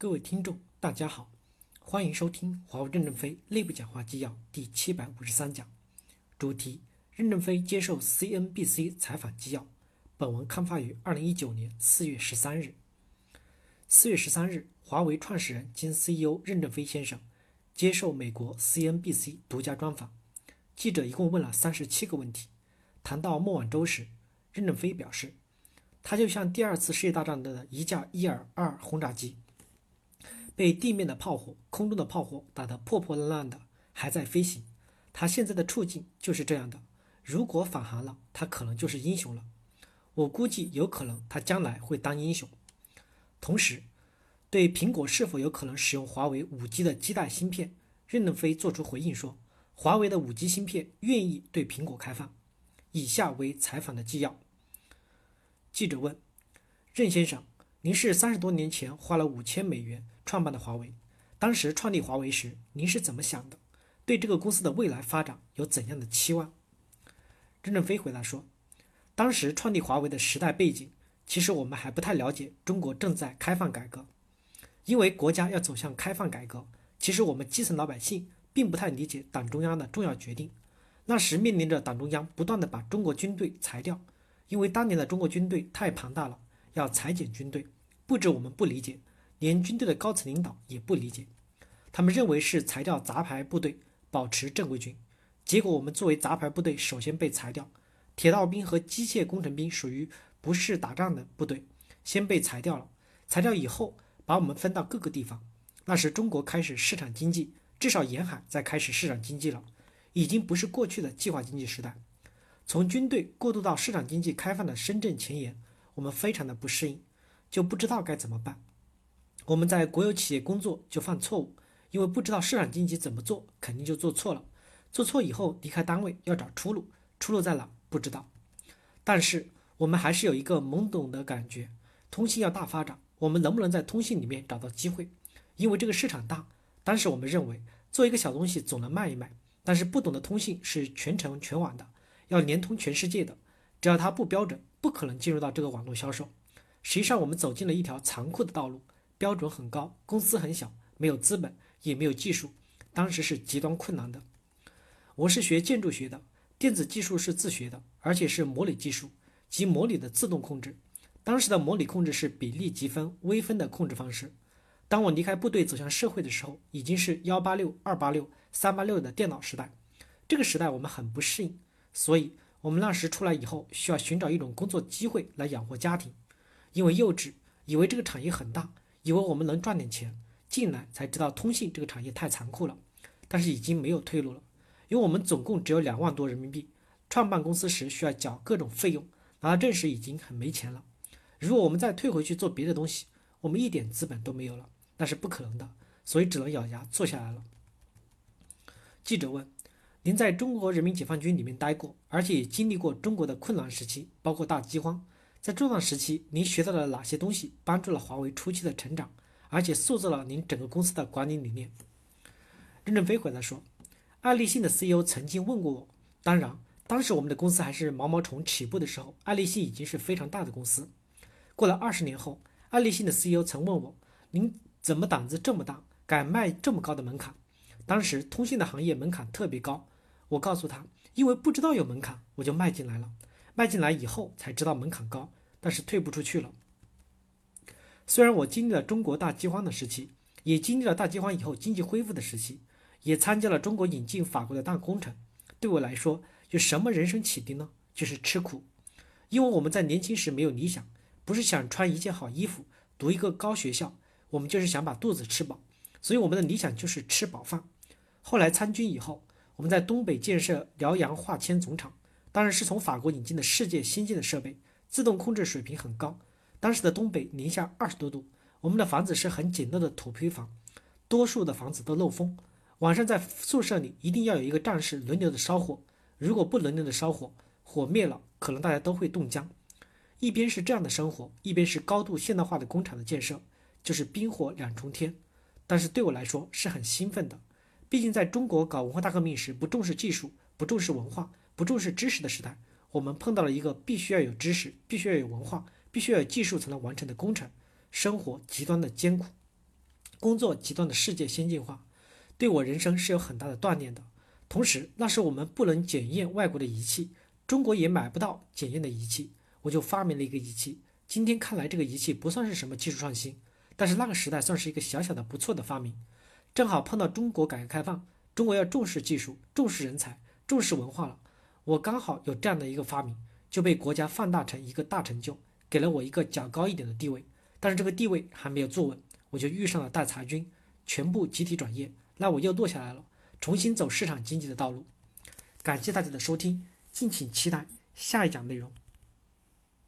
各位听众，大家好，欢迎收听华为任正非内部讲话纪要第七百五十三讲，主题：任正非接受 CNBC 采访纪要。本文刊发于二零一九年四月十三日。四月十三日，华为创始人兼 CEO 任正非先生接受美国 CNBC 独家专访，记者一共问了三十七个问题。谈到孟晚舟时，任正非表示。他就像第二次世界大战的一架伊尔二轰炸机，被地面的炮火、空中的炮火打得破破烂烂的，还在飞行。他现在的处境就是这样的。如果返航了，他可能就是英雄了。我估计有可能他将来会当英雄。同时，对苹果是否有可能使用华为五 G 的基带芯片，任正非作出回应说：“华为的五 G 芯片愿意对苹果开放。”以下为采访的纪要。记者问：“任先生，您是三十多年前花了五千美元创办的华为，当时创立华为时，您是怎么想的？对这个公司的未来发展有怎样的期望？”任正非回答说：“当时创立华为的时代背景，其实我们还不太了解中国正在开放改革，因为国家要走向开放改革，其实我们基层老百姓并不太理解党中央的重要决定。那时面临着党中央不断的把中国军队裁掉。”因为当年的中国军队太庞大了，要裁减军队，不止我们不理解，连军队的高层领导也不理解。他们认为是裁掉杂牌部队，保持正规军。结果我们作为杂牌部队，首先被裁掉。铁道兵和机械工程兵属于不是打仗的部队，先被裁掉了。裁掉以后，把我们分到各个地方。那时中国开始市场经济，至少沿海在开始市场经济了，已经不是过去的计划经济时代。从军队过渡到市场经济开放的深圳前沿，我们非常的不适应，就不知道该怎么办。我们在国有企业工作就犯错误，因为不知道市场经济怎么做，肯定就做错了。做错以后离开单位要找出路，出路在哪不知道。但是我们还是有一个懵懂的感觉，通信要大发展，我们能不能在通信里面找到机会？因为这个市场大。当时我们认为做一个小东西总能卖一卖，但是不懂的通信是全程全网的。要连通全世界的，只要它不标准，不可能进入到这个网络销售。实际上，我们走进了一条残酷的道路，标准很高，公司很小，没有资本，也没有技术，当时是极端困难的。我是学建筑学的，电子技术是自学的，而且是模拟技术即模拟的自动控制。当时的模拟控制是比例积分、微分的控制方式。当我离开部队走向社会的时候，已经是幺八六、二八六、三八六的电脑时代。这个时代我们很不适应。所以，我们那时出来以后，需要寻找一种工作机会来养活家庭。因为幼稚，以为这个产业很大，以为我们能赚点钱，进来才知道通信这个产业太残酷了。但是已经没有退路了，因为我们总共只有两万多人民币，创办公司时需要缴各种费用，拿到证时已经很没钱了。如果我们再退回去做别的东西，我们一点资本都没有了，那是不可能的。所以只能咬牙做下来了。记者问。您在中国人民解放军里面待过，而且也经历过中国的困难时期，包括大饥荒。在这段时期，您学到了哪些东西，帮助了华为初期的成长，而且塑造了您整个公司的管理理念？任正非回答说：“爱立信的 CEO 曾经问过我，当然，当时我们的公司还是毛毛虫起步的时候，爱立信已经是非常大的公司。过了二十年后，爱立信的 CEO 曾问我：您怎么胆子这么大，敢迈这么高的门槛？当时通信的行业门槛特别高。”我告诉他，因为不知道有门槛，我就迈进来了。迈进来以后才知道门槛高，但是退不出去了。虽然我经历了中国大饥荒的时期，也经历了大饥荒以后经济恢复的时期，也参加了中国引进法国的大工程。对我来说，有什么人生启迪呢？就是吃苦。因为我们在年轻时没有理想，不是想穿一件好衣服，读一个高学校，我们就是想把肚子吃饱。所以我们的理想就是吃饱饭。后来参军以后。我们在东北建设辽阳化纤总厂，当然是从法国引进的世界先进的设备，自动控制水平很高。当时的东北零下二十多度，我们的房子是很简陋的土坯房，多数的房子都漏风。晚上在宿舍里一定要有一个战士轮流的烧火，如果不轮流的烧火，火灭了，可能大家都会冻僵。一边是这样的生活，一边是高度现代化的工厂的建设，就是冰火两重天。但是对我来说是很兴奋的。毕竟，在中国搞文化大革命时，不重视技术，不重视文化，不重视知识的时代，我们碰到了一个必须要有知识、必须要有文化、必须要有技术才能完成的工程，生活极端的艰苦。工作极端的世界先进化，对我人生是有很大的锻炼的。同时，那时我们不能检验外国的仪器，中国也买不到检验的仪器，我就发明了一个仪器。今天看来，这个仪器不算是什么技术创新，但是那个时代算是一个小小的不错的发明。正好碰到中国改革开放，中国要重视技术、重视人才、重视文化了，我刚好有这样的一个发明，就被国家放大成一个大成就，给了我一个较高一点的地位。但是这个地位还没有坐稳，我就遇上了大裁军，全部集体转业，那我又落下来了，重新走市场经济的道路。感谢大家的收听，敬请期待下一讲内容。